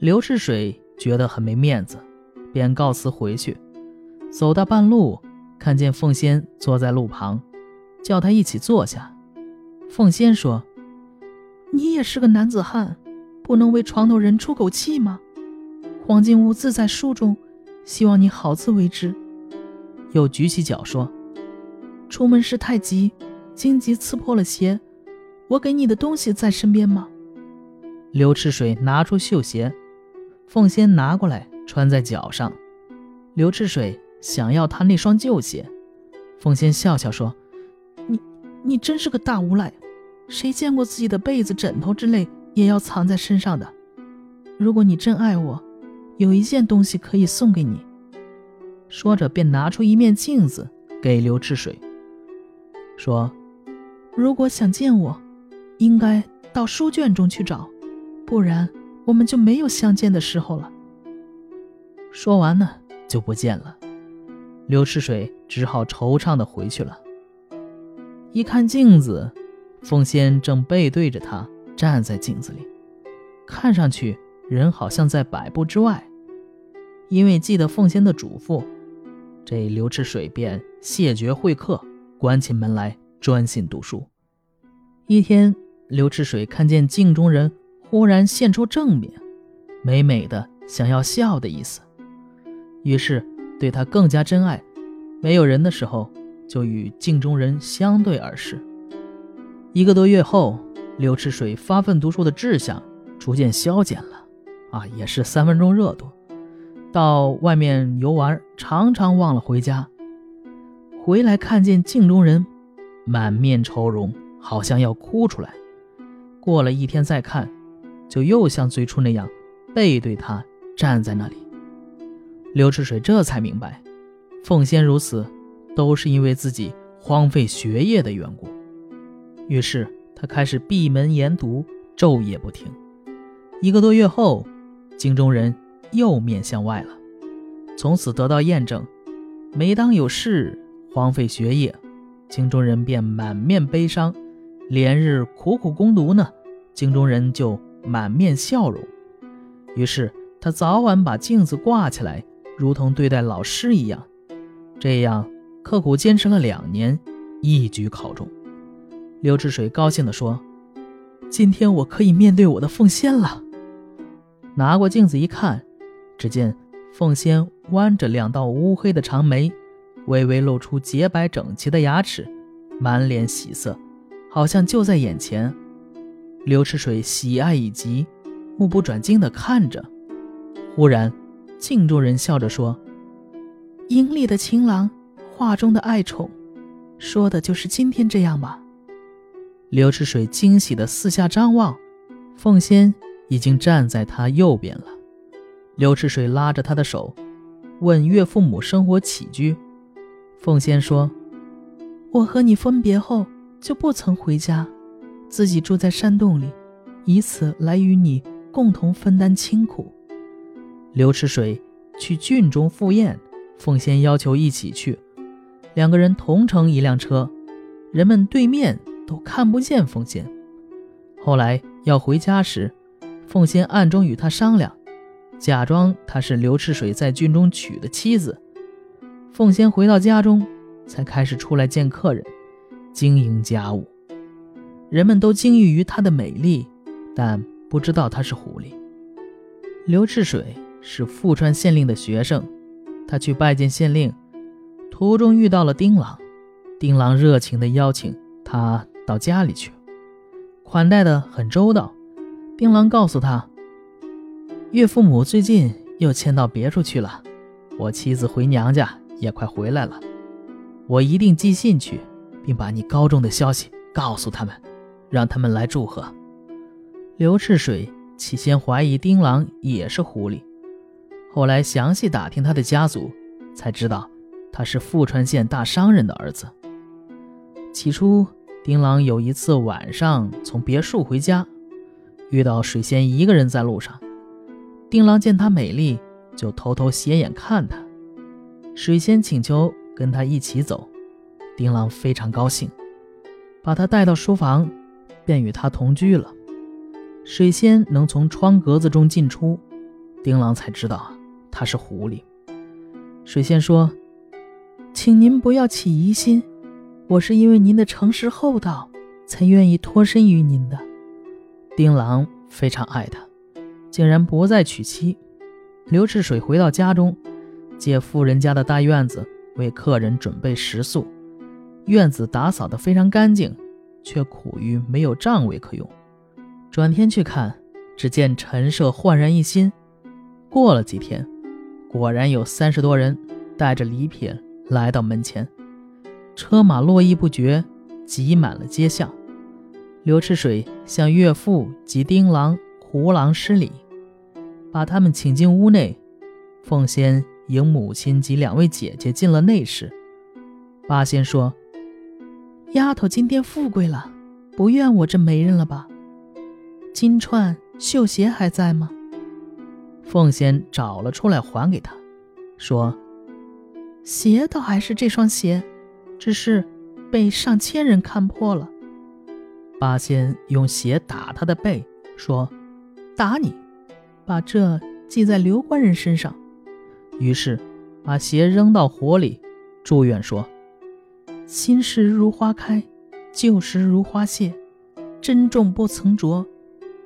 刘赤水觉得很没面子，便告辞回去。走到半路，看见凤仙坐在路旁，叫他一起坐下。凤仙说：“你也是个男子汉，不能为床头人出口气吗？黄金屋自在书中，希望你好自为之。”又举起脚说：“出门时太急，荆棘刺破了鞋，我给你的东西在身边吗？”刘赤水拿出绣鞋，凤仙拿过来穿在脚上。刘赤水想要他那双旧鞋，凤仙笑笑说：“你你真是个大无赖，谁见过自己的被子、枕头之类也要藏在身上的？如果你真爱我，有一件东西可以送给你。”说着便拿出一面镜子给刘赤水，说：“如果想见我，应该到书卷中去找。”不然我们就没有相见的时候了。说完呢，就不见了。刘赤水只好惆怅的回去了。一看镜子，凤仙正背对着他站在镜子里，看上去人好像在百步之外。因为记得凤仙的嘱咐，这刘赤水便谢绝会客，关起门来专心读书。一天，刘赤水看见镜中人。忽然现出正面，美美的想要笑的意思，于是对他更加珍爱。没有人的时候，就与镜中人相对而视。一个多月后，刘赤水发奋读书的志向逐渐消减了，啊，也是三分钟热度。到外面游玩，常常忘了回家。回来看见镜中人，满面愁容，好像要哭出来。过了一天再看。就又像最初那样，背对他站在那里。刘赤水这才明白，凤仙如此，都是因为自己荒废学业的缘故。于是他开始闭门研读，昼夜不停。一个多月后，镜中人又面向外了，从此得到验证。每当有事荒废学业，镜中人便满面悲伤；连日苦苦攻读呢，镜中人就。满面笑容，于是他早晚把镜子挂起来，如同对待老师一样。这样刻苦坚持了两年，一举考中。刘志水高兴地说：“今天我可以面对我的凤仙了。”拿过镜子一看，只见凤仙弯着两道乌黑的长眉，微微露出洁白整齐的牙齿，满脸喜色，好像就在眼前。刘赤水喜爱已极，目不转睛地看着。忽然，镜中人笑着说：“营里的情郎，画中的爱宠，说的就是今天这样吧？”刘赤水惊喜地四下张望，凤仙已经站在他右边了。刘赤水拉着他的手，问岳父母生活起居。凤仙说：“我和你分别后，就不曾回家。”自己住在山洞里，以此来与你共同分担清苦。刘赤水去郡中赴宴，凤仙要求一起去，两个人同乘一辆车，人们对面都看不见凤仙。后来要回家时，凤仙暗中与他商量，假装他是刘赤水在郡中娶的妻子。凤仙回到家中，才开始出来见客人，经营家务。人们都惊异于她的美丽，但不知道她是狐狸。刘赤水是富川县令的学生，他去拜见县令，途中遇到了丁郎。丁郎热情地邀请他到家里去，款待的很周到。丁郎告诉他，岳父母最近又迁到别处去了，我妻子回娘家也快回来了，我一定寄信去，并把你高中的消息告诉他们。让他们来祝贺。刘赤水起先怀疑丁郎也是狐狸，后来详细打听他的家族，才知道他是富川县大商人的儿子。起初，丁郎有一次晚上从别墅回家，遇到水仙一个人在路上。丁郎见她美丽，就偷偷斜眼看她。水仙请求跟他一起走，丁郎非常高兴，把她带到书房。便与他同居了。水仙能从窗格子中进出，丁郎才知道他是狐狸。水仙说：“请您不要起疑心，我是因为您的诚实厚道，才愿意脱身于您的。”丁郎非常爱他，竟然不再娶妻。刘赤水回到家中，借富人家的大院子为客人准备食宿。院子打扫得非常干净，却苦于没有帐位可用。转天去看，只见陈设焕然一新。过了几天，果然有三十多人带着礼品来到门前，车马络绎不绝，挤满了街巷。刘赤水向岳父及丁郎、胡郎施礼，把他们请进屋内。凤仙迎母亲及两位姐姐进了内室。八仙说。丫头今天富贵了，不怨我这媒人了吧？金钏绣鞋还在吗？凤仙找了出来还给他，说：“鞋倒还是这双鞋，只是被上千人看破了。”八仙用鞋打他的背，说：“打你，把这记在刘官人身上。”于是把鞋扔到火里，祝愿说。新时如花开，旧时如花谢。珍重不曾着，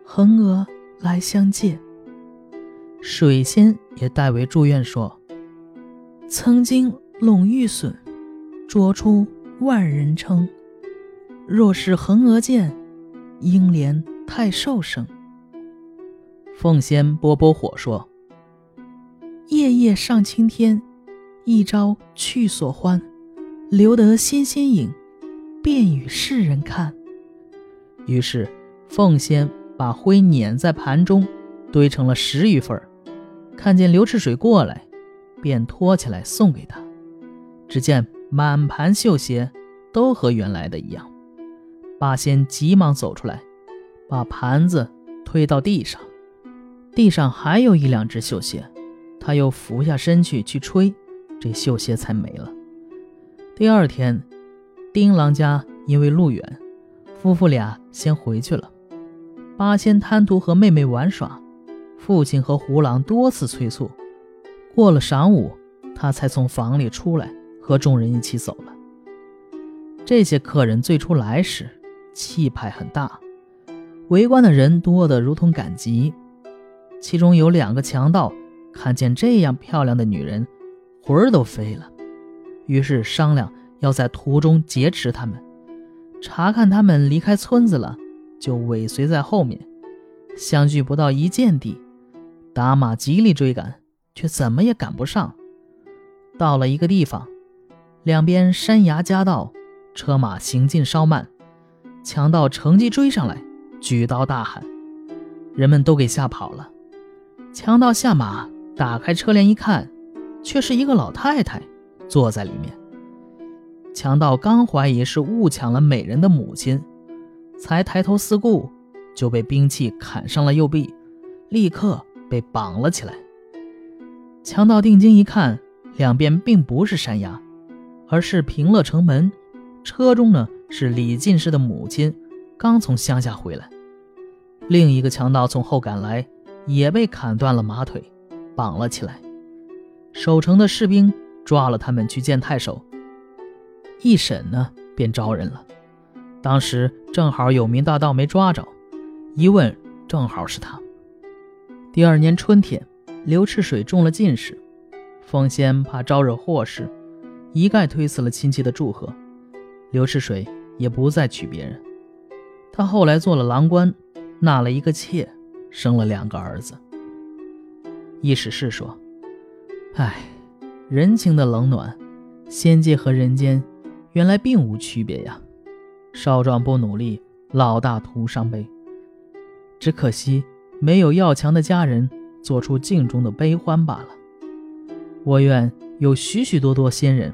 横额来相借。水仙也代为祝愿说：“曾经陇玉笋，着出万人称。若是横额见，应怜太寿生。”凤仙拨拨火说：“夜夜上青天，一朝去所欢。”留得纤纤影，便与世人看。于是，凤仙把灰碾在盘中，堆成了十余份看见刘赤水过来，便托起来送给他。只见满盘绣鞋，都和原来的一样。八仙急忙走出来，把盘子推到地上，地上还有一两只绣鞋，他又俯下身去去吹，这绣鞋才没了。第二天，丁郎家因为路远，夫妇俩先回去了。八仙贪图和妹妹玩耍，父亲和胡郎多次催促。过了晌午，他才从房里出来，和众人一起走了。这些客人最初来时，气派很大，围观的人多得如同赶集。其中有两个强盗，看见这样漂亮的女人，魂儿都飞了。于是商量要在途中劫持他们，查看他们离开村子了，就尾随在后面。相距不到一箭地，打马极力追赶，却怎么也赶不上。到了一个地方，两边山崖夹道，车马行进稍慢，强盗乘机追上来，举刀大喊，人们都给吓跑了。强盗下马，打开车帘一看，却是一个老太太。坐在里面，强盗刚怀疑是误抢了美人的母亲，才抬头四顾，就被兵器砍伤了右臂，立刻被绑了起来。强盗定睛一看，两边并不是山崖，而是平乐城门。车中呢是李进士的母亲，刚从乡下回来。另一个强盗从后赶来，也被砍断了马腿，绑了起来。守城的士兵。抓了他们去见太守，一审呢便招人了。当时正好有名大盗没抓着，一问正好是他。第二年春天，刘赤水中了进士，凤仙怕招惹祸事，一概推辞了亲戚的祝贺。刘赤水也不再娶别人。他后来做了郎官，纳了一个妾，生了两个儿子。易史是说：“唉。”人情的冷暖，仙界和人间原来并无区别呀。少壮不努力，老大徒伤悲。只可惜没有要强的家人做出镜中的悲欢罢了。我愿有许许多多仙人，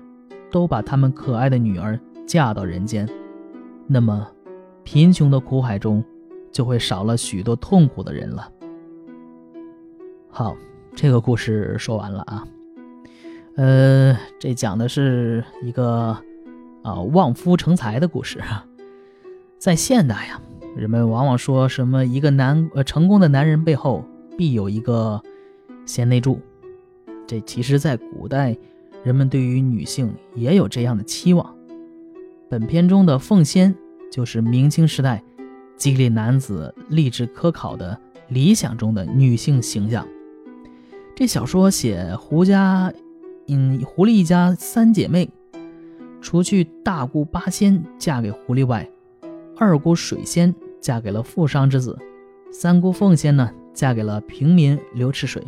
都把他们可爱的女儿嫁到人间，那么贫穷的苦海中就会少了许多痛苦的人了。好，这个故事说完了啊。呃，这讲的是一个啊望夫成才的故事。在现代呀，人们往往说什么一个男呃成功的男人背后必有一个贤内助。这其实，在古代，人们对于女性也有这样的期望。本片中的凤仙，就是明清时代激励男子励志科考的理想中的女性形象。这小说写胡家，嗯，狐狸一家三姐妹，除去大姑八仙嫁给狐狸外，二姑水仙嫁给了富商之子，三姑凤仙呢，嫁给了平民刘赤水。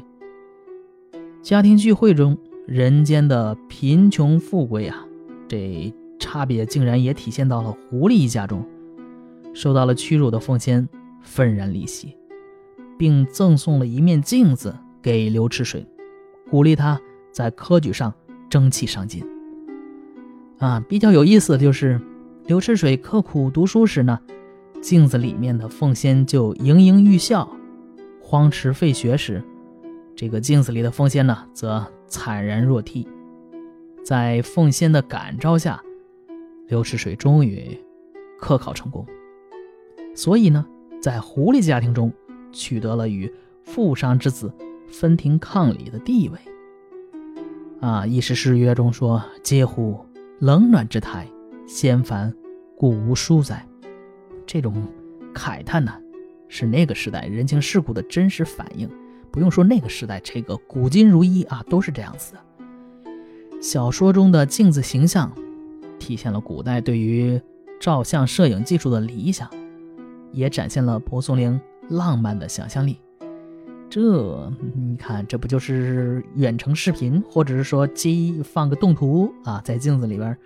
家庭聚会中，人间的贫穷富贵啊，这差别竟然也体现到了狐狸一家中。受到了屈辱的凤仙愤然离席，并赠送了一面镜子给刘赤水，鼓励他在科举上争气上进。啊，比较有意思的就是，刘赤水刻苦读书时呢，镜子里面的凤仙就盈盈欲笑；荒池废学时，这个镜子里的凤仙呢，则惨然若涕。在凤仙的感召下，刘赤水终于科考成功。所以呢，在狐狸家庭中，取得了与富商之子分庭抗礼的地位。啊，《一时誓约》中说：“嗟乎，冷暖之态，仙凡故无殊哉。”这种慨叹呢，是那个时代人情世故的真实反映。不用说，那个时代这个古今如一啊，都是这样子的。小说中的镜子形象，体现了古代对于照相摄影技术的理想，也展现了蒲松龄浪漫的想象力。这你看，这不就是远程视频，或者是说机放个动图啊，在镜子里边，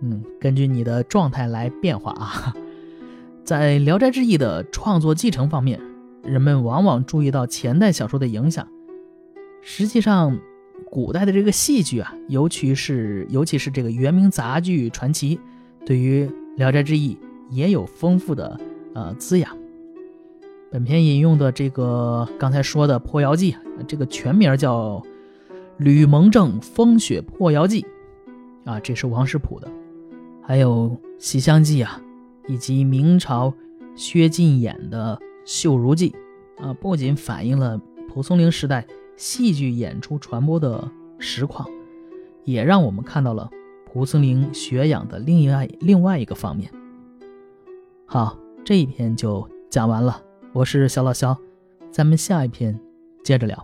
嗯，根据你的状态来变化啊。在《聊斋志异》的创作继承方面。人们往往注意到前代小说的影响，实际上，古代的这个戏剧啊，尤其是尤其是这个元明杂剧传奇，对于《聊斋志异》也有丰富的呃滋养。本片引用的这个刚才说的《破妖记》，这个全名叫《吕蒙正风雪破妖记》，啊，这是王实甫的；还有《西厢记》啊，以及明朝薛进演的。《绣如记》啊，不仅反映了蒲松龄时代戏剧演出传播的实况，也让我们看到了蒲松龄学养的另外另外一个方面。好，这一篇就讲完了。我是小老肖，咱们下一篇接着聊。